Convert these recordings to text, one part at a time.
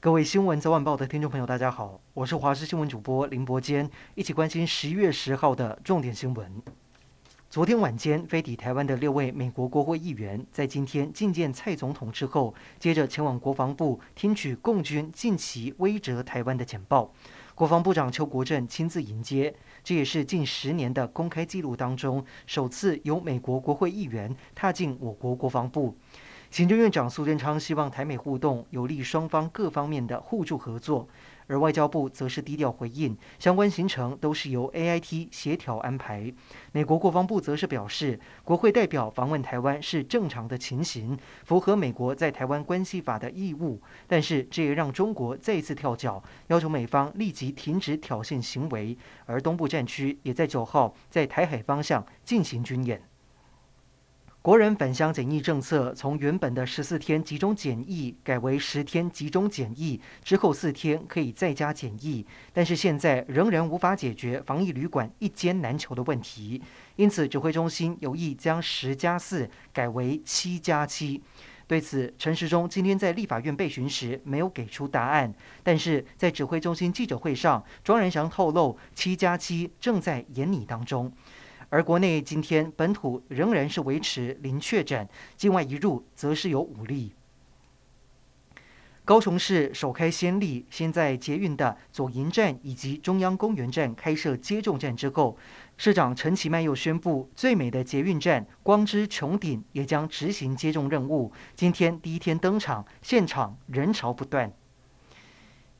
各位新闻早晚报的听众朋友，大家好，我是华视新闻主播林伯坚，一起关心十一月十号的重点新闻。昨天晚间飞抵台湾的六位美国国会议员，在今天觐见蔡总统之后，接着前往国防部听取共军近期威慑台湾的简报。国防部长邱国正亲自迎接，这也是近十年的公开记录当中首次由美国国会议员踏进我国国防部。行政院长苏贞昌希望台美互动有利双方各方面的互助合作，而外交部则是低调回应，相关行程都是由 AIT 协调安排。美国国防部则是表示，国会代表访问台湾是正常的情形，符合美国在台湾关系法的义务，但是这也让中国再次跳脚，要求美方立即停止挑衅行为。而东部战区也在九号在台海方向进行军演。国人返乡检疫政策从原本的十四天集中检疫改为十天集中检疫，之后四天可以在家检疫，但是现在仍然无法解决防疫旅馆一间难求的问题，因此指挥中心有意将十加四改为七加七。对此，陈时中今天在立法院备询时没有给出答案，但是在指挥中心记者会上，庄人祥透露七加七正在研拟当中。而国内今天本土仍然是维持零确诊，境外一入则是有五例。高雄市首开先例，先在捷运的左营站以及中央公园站开设接种站之后，市长陈其迈又宣布，最美的捷运站光之穹顶也将执行接种任务。今天第一天登场，现场人潮不断。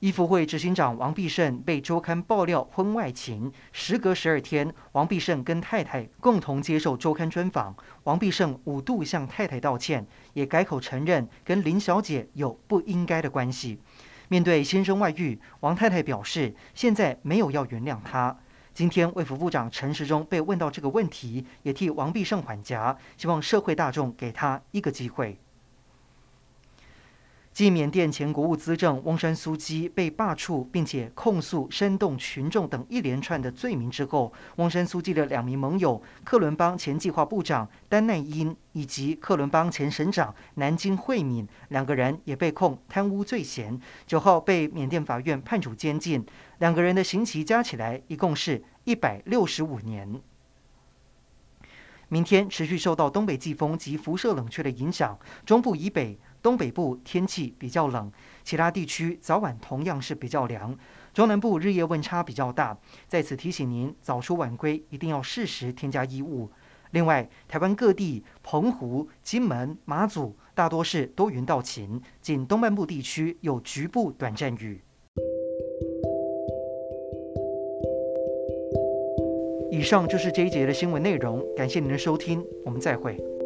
义福会执行长王必胜被周刊爆料婚外情，时隔十二天，王必胜跟太太共同接受周刊专访。王必胜五度向太太道歉，也改口承认跟林小姐有不应该的关系。面对先生外遇，王太太表示现在没有要原谅他。今天卫福部长陈时中被问到这个问题，也替王必胜缓颊，希望社会大众给他一个机会。继缅甸前国务资政翁山苏姬被罢黜，并且控诉煽动群众等一连串的罪名之后，翁山苏姬的两名盟友克伦邦前计划部长丹奈因以及克伦邦前省长南京惠敏两个人也被控贪污罪嫌，九号被缅甸法院判处监禁，两个人的刑期加起来一共是一百六十五年。明天持续受到东北季风及辐射冷却的影响，中部以北。东北部天气比较冷，其他地区早晚同样是比较凉。中南部日夜温差比较大，在此提醒您早出晚归一定要适时添加衣物。另外，台湾各地澎湖、金门、马祖大多是多云到晴，仅东半部地区有局部短暂雨。以上就是这一节的新闻内容，感谢您的收听，我们再会。